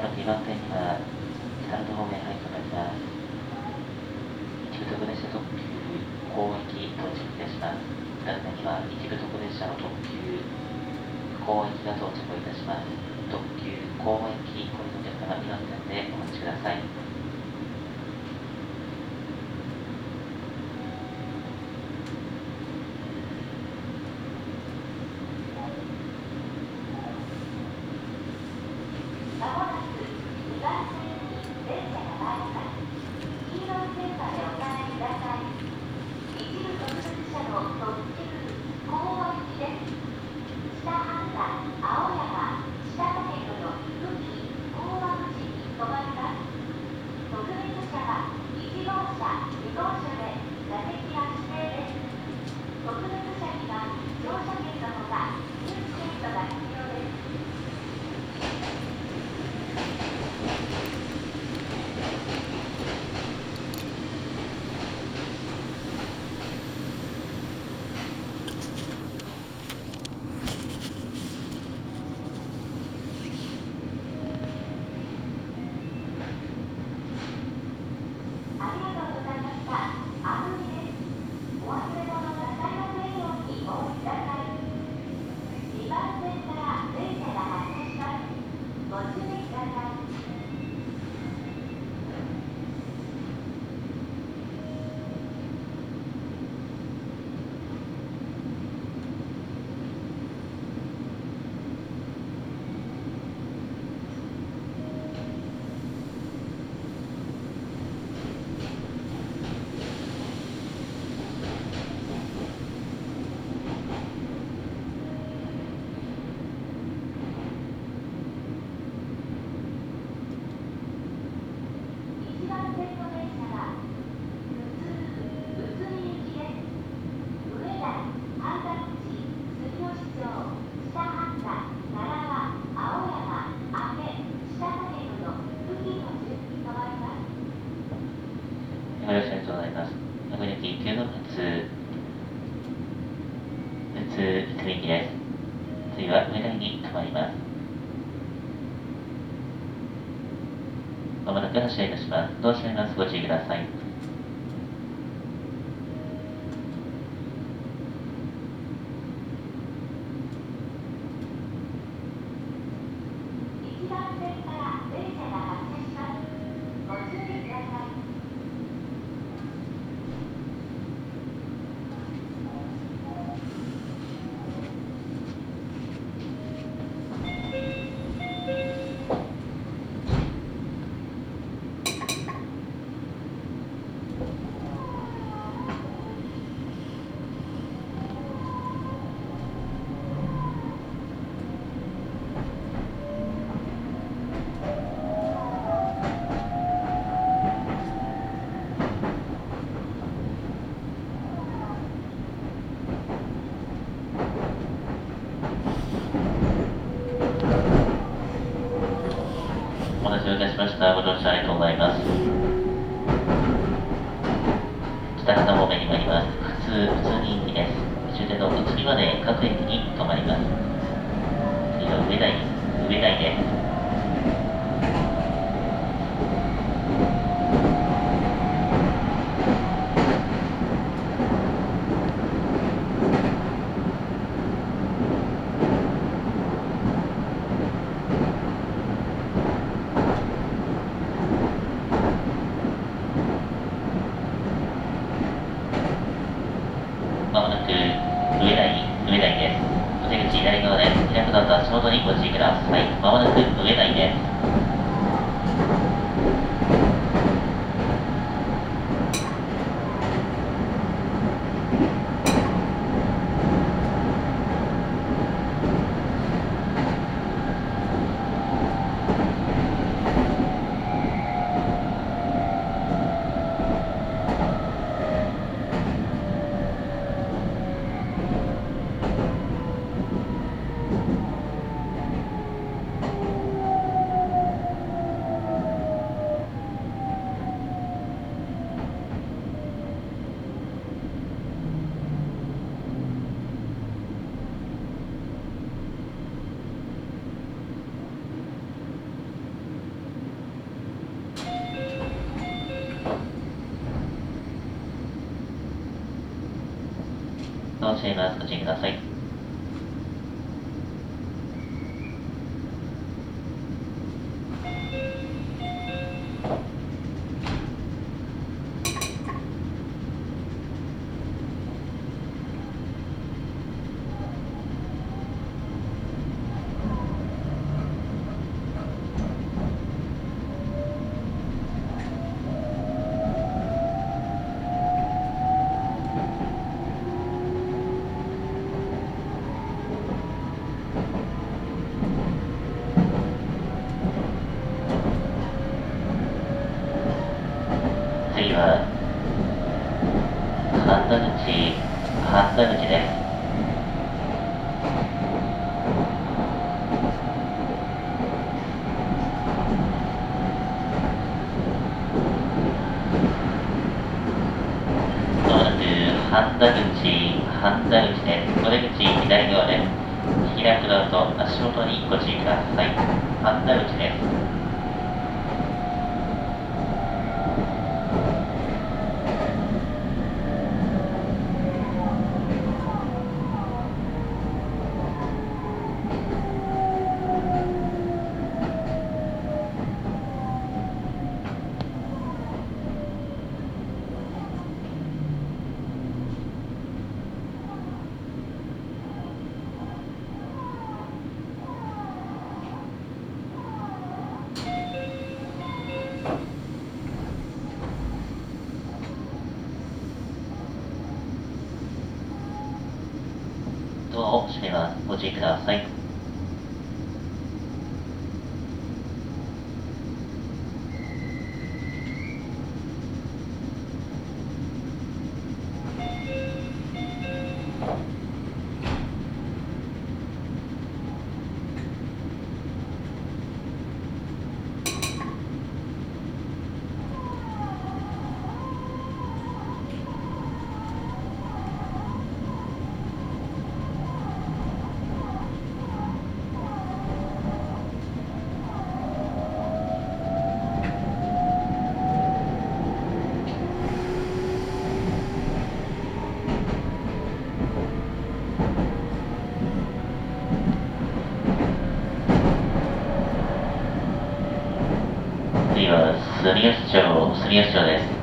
もなく2番線には鳴門方面配送になります。一部特別車特急広域到着いたします。2番線には一部特別車の特急広域が到着いたします。特急広域ご利用のお客様2番線でお待ちください。まもなく発車いたします。どうします？ご注意ください。のしいます。ご注意ください。technological thing. 住み町住吉町です。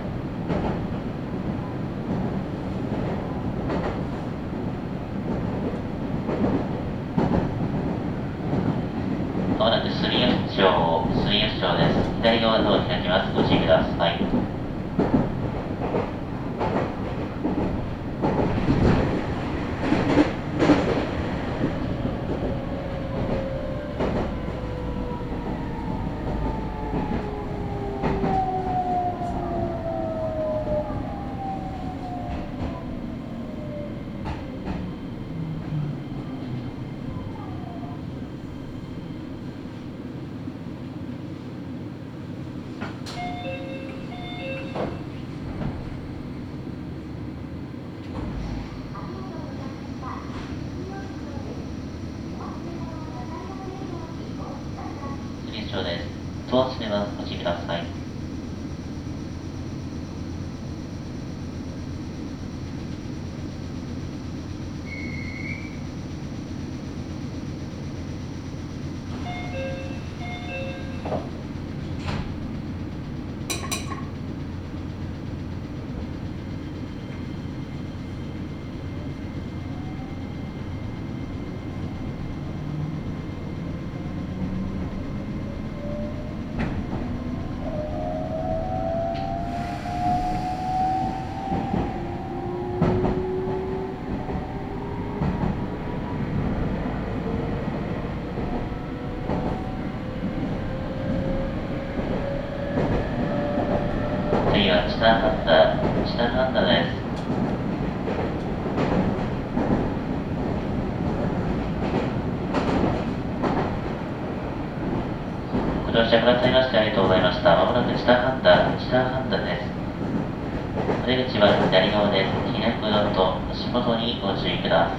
足にご注意ください。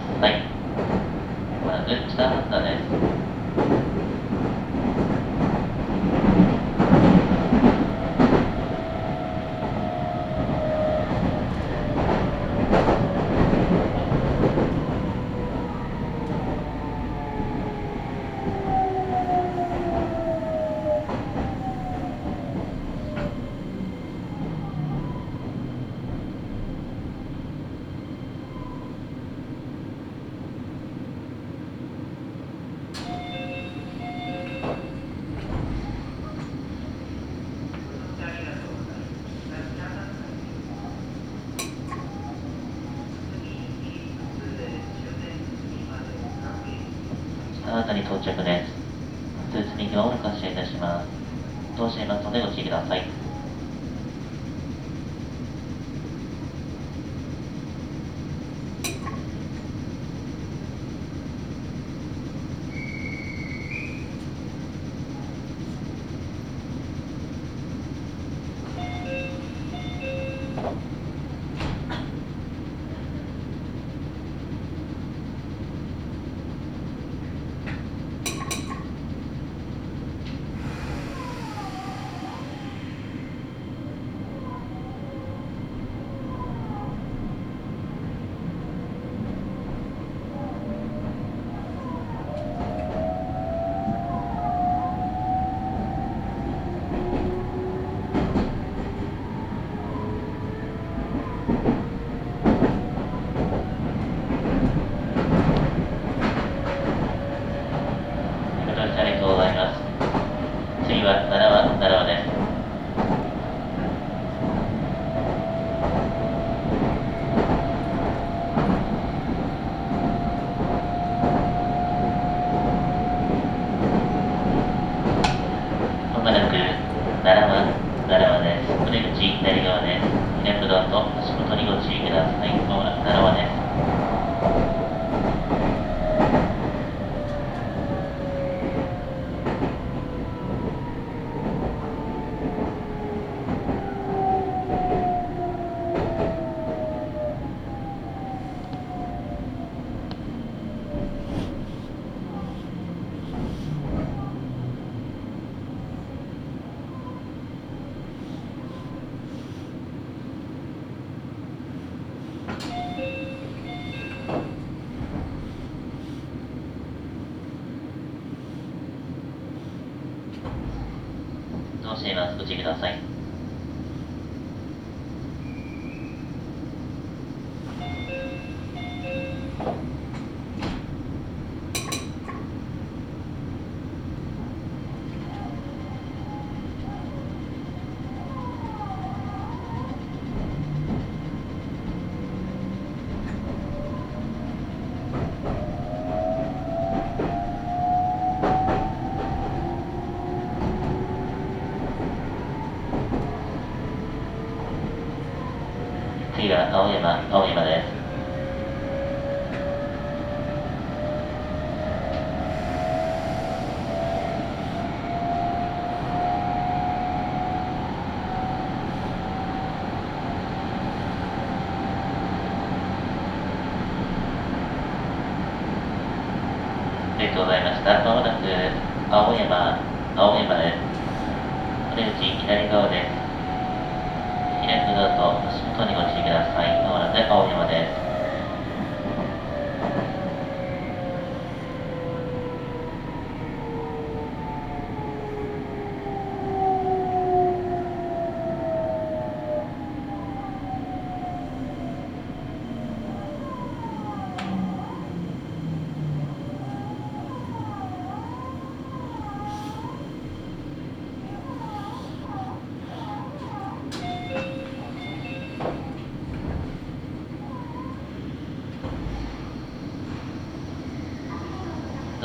到着です。通知をいたします。どうしますのでお注きください。の支援はご注意ください。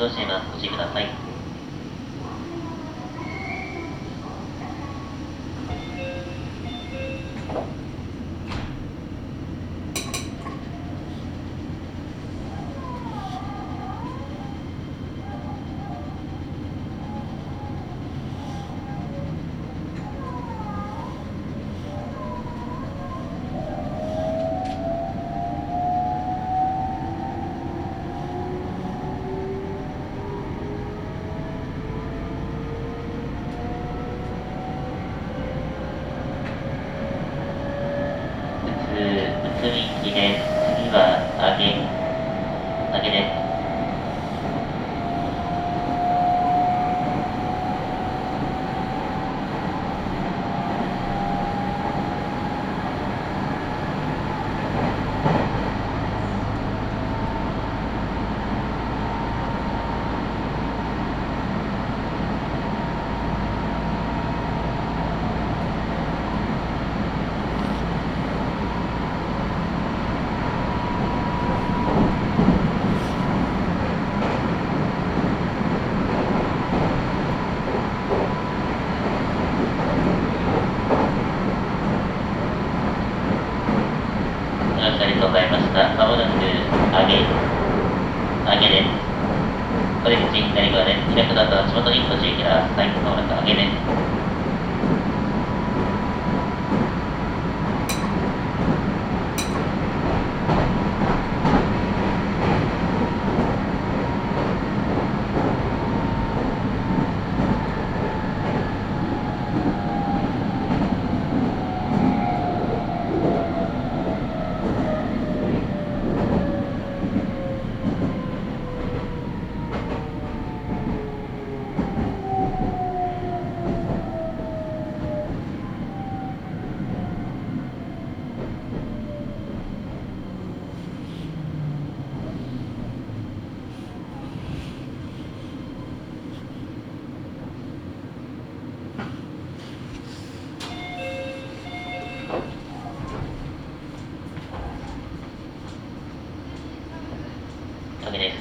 動車まはごください。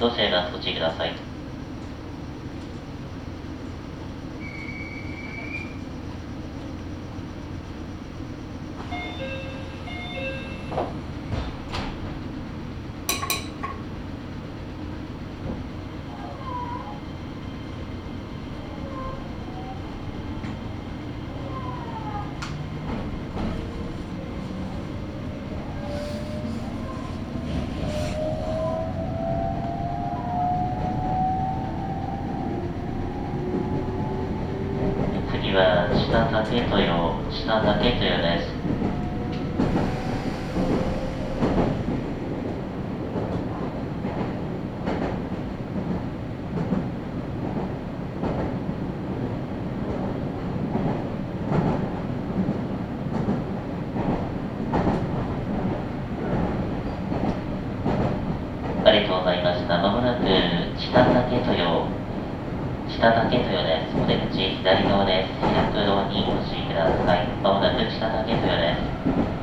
時です。どうしてますご注意ください。次は下竹豊、下竹豊です。ありがとうございました。まもなく下竹豊、下竹豊です。お出口左側です。開くドアにお越しください。まもなく下竹豊です。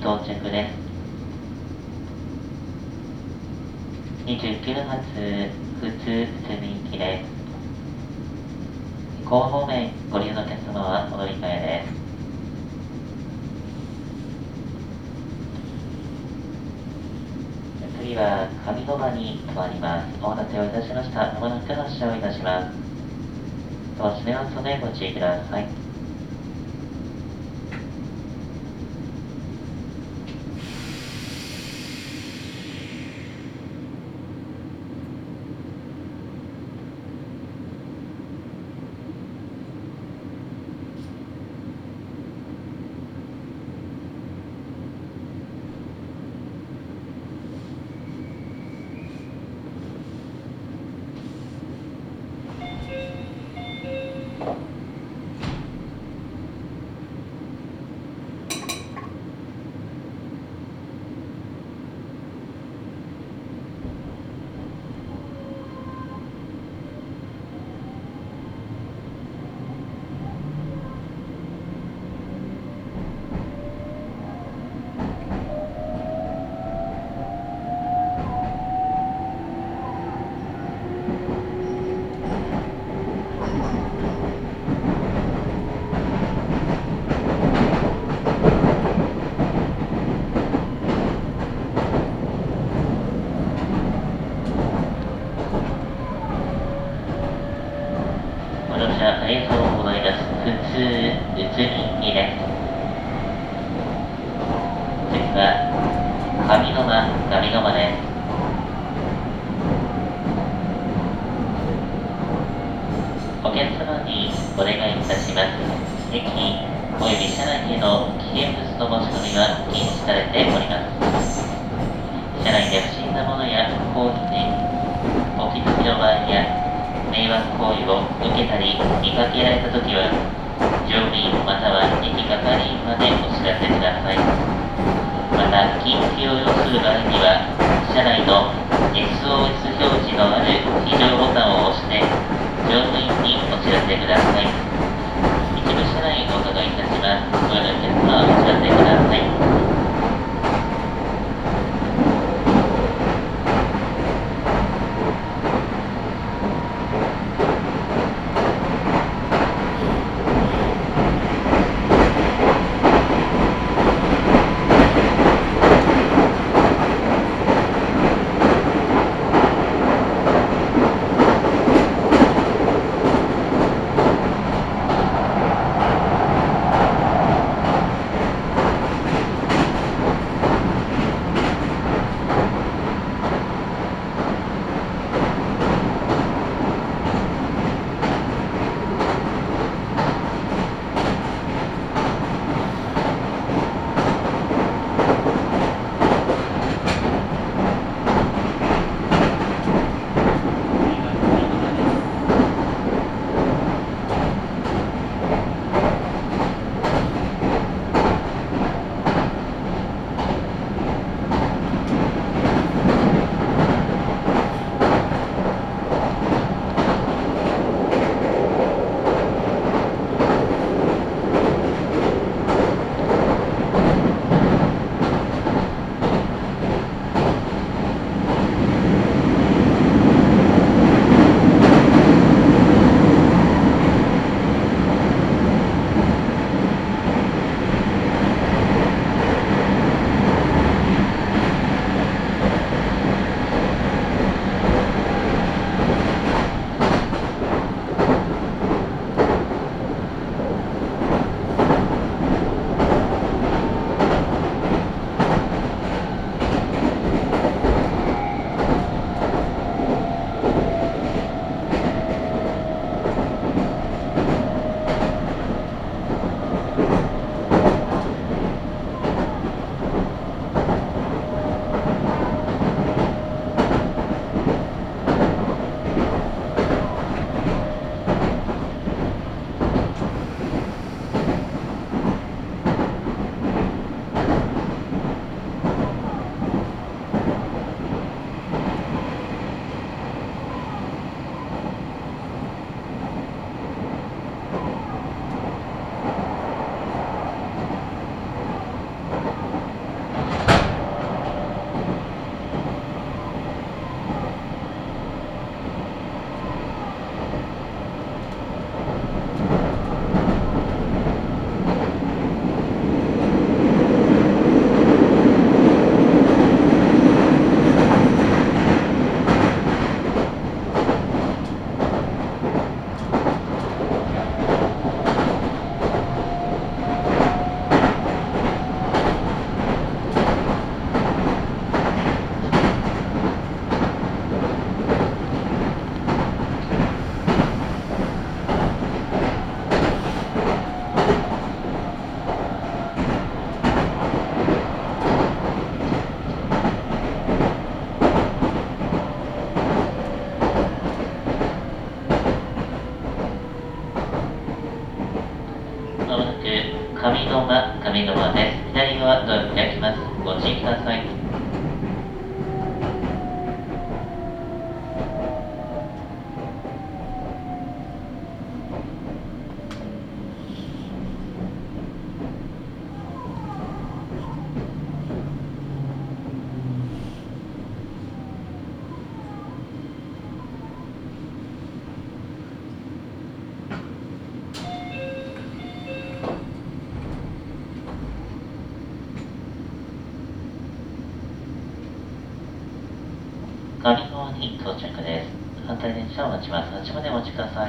到着です。29発普通普通に行きです。港方面ご利用のお客様は戻り換えです。次は上野間に停まります。お待たせをいたしました。まもなく発車をいたします。ドア閉めますのでご注意ください。迷惑行為を受けたり見かけられたときは乗務員または駅係員までお知らせください。また緊急を要する場合には車内の SOS 表示のある非常ボタンを押して乗務員にお知らせください。一部車内にお伺いいたします。ご用のお客様お知らせください上野間上川です。左側ドア開きます。ご注意ください。estás ahí.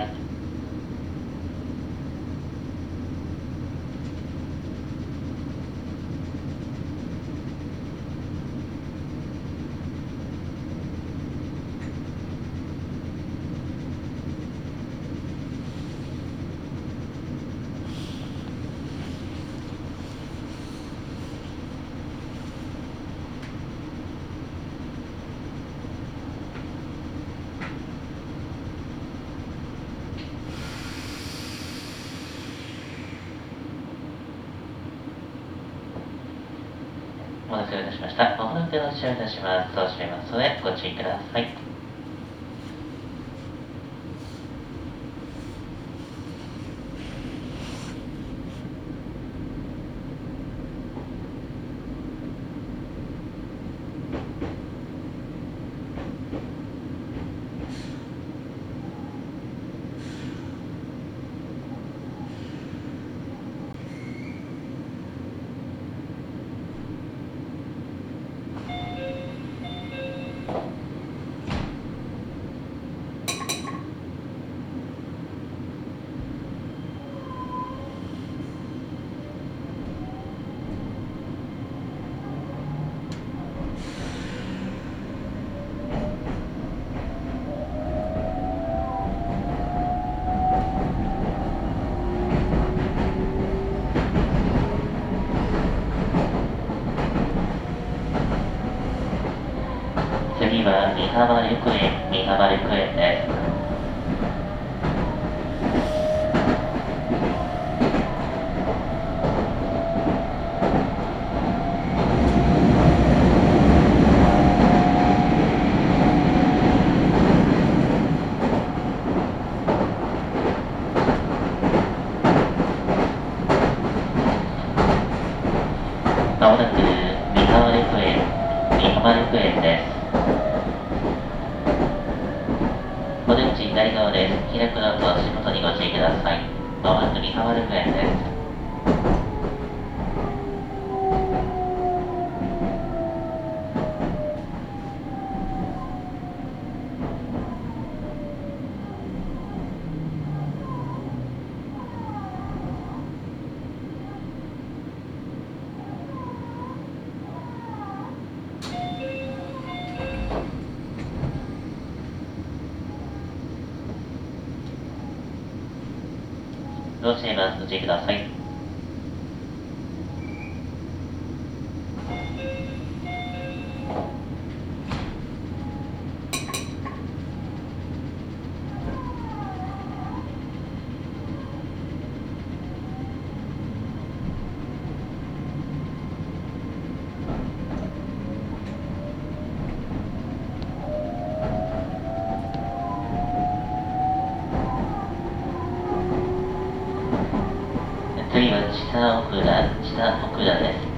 お待たせいたしました。お待たせいたします。そうしめますので、ご注意ください。下奥倉、下奥倉です。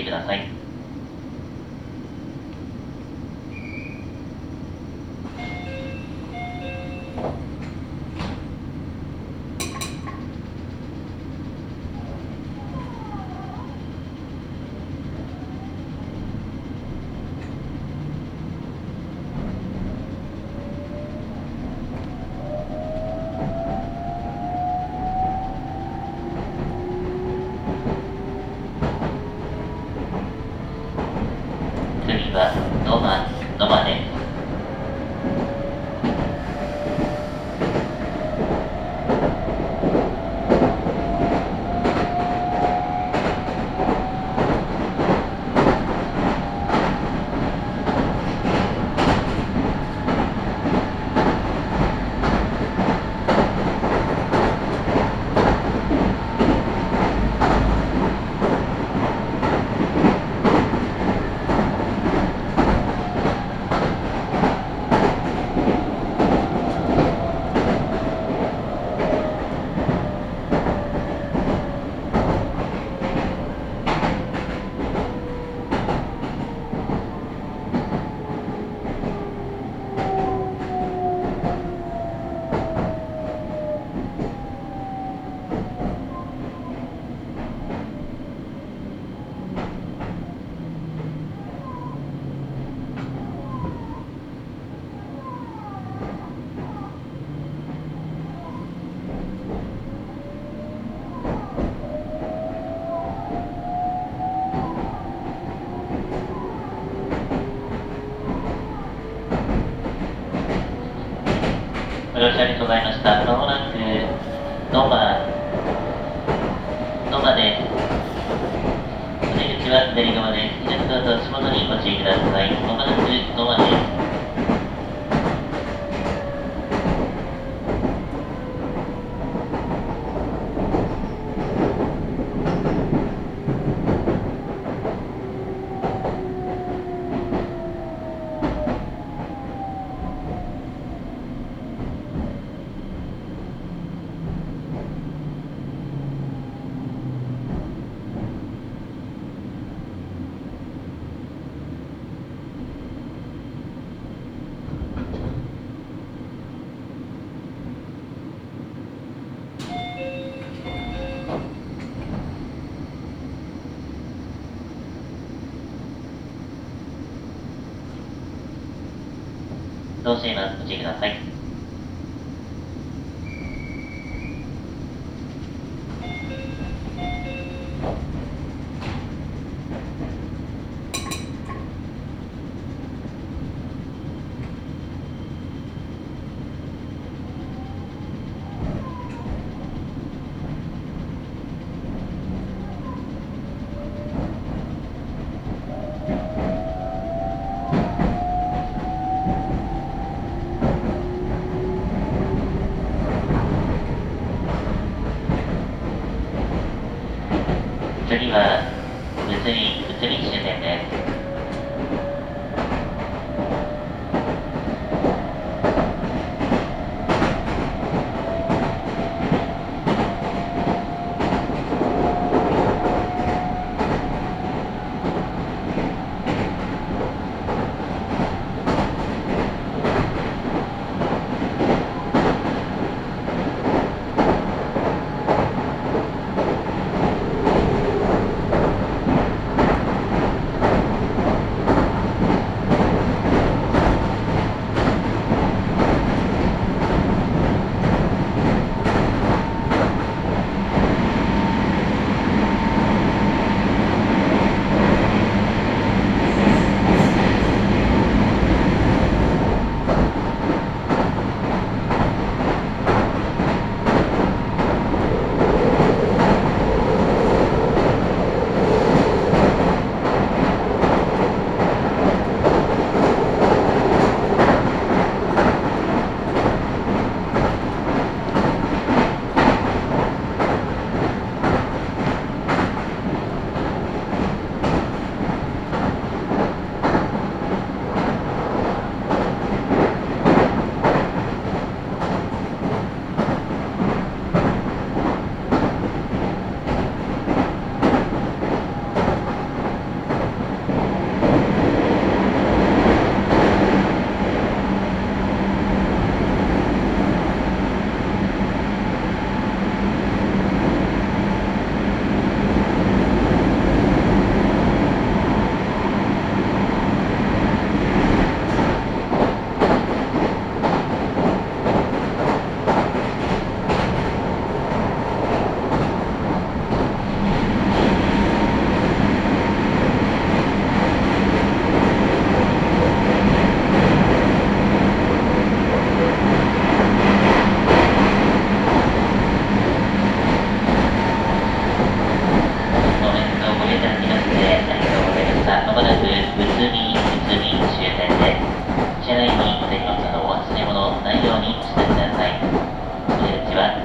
してください。通信にご注意ください。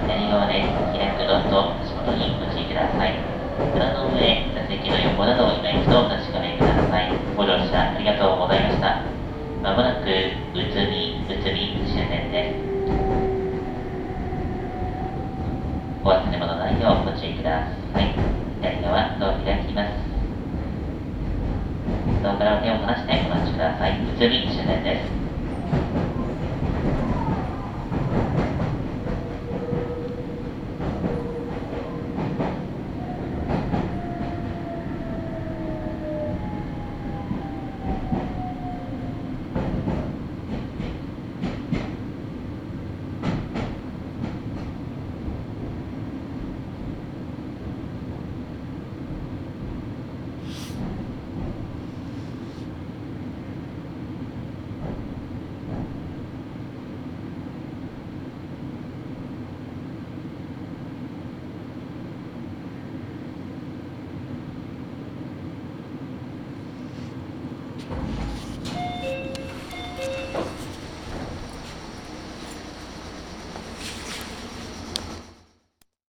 左側で開くドアと足元にご注意ください。棚の上、座席の横などを今一度お確かめください。ご乗車ありがとうございました。まもなく、うつみ、うつみ終点です。お忘れ物ないようご注意ください。左側、ドア開きます。ドアから手を離してお待ちください。うつみ終点です。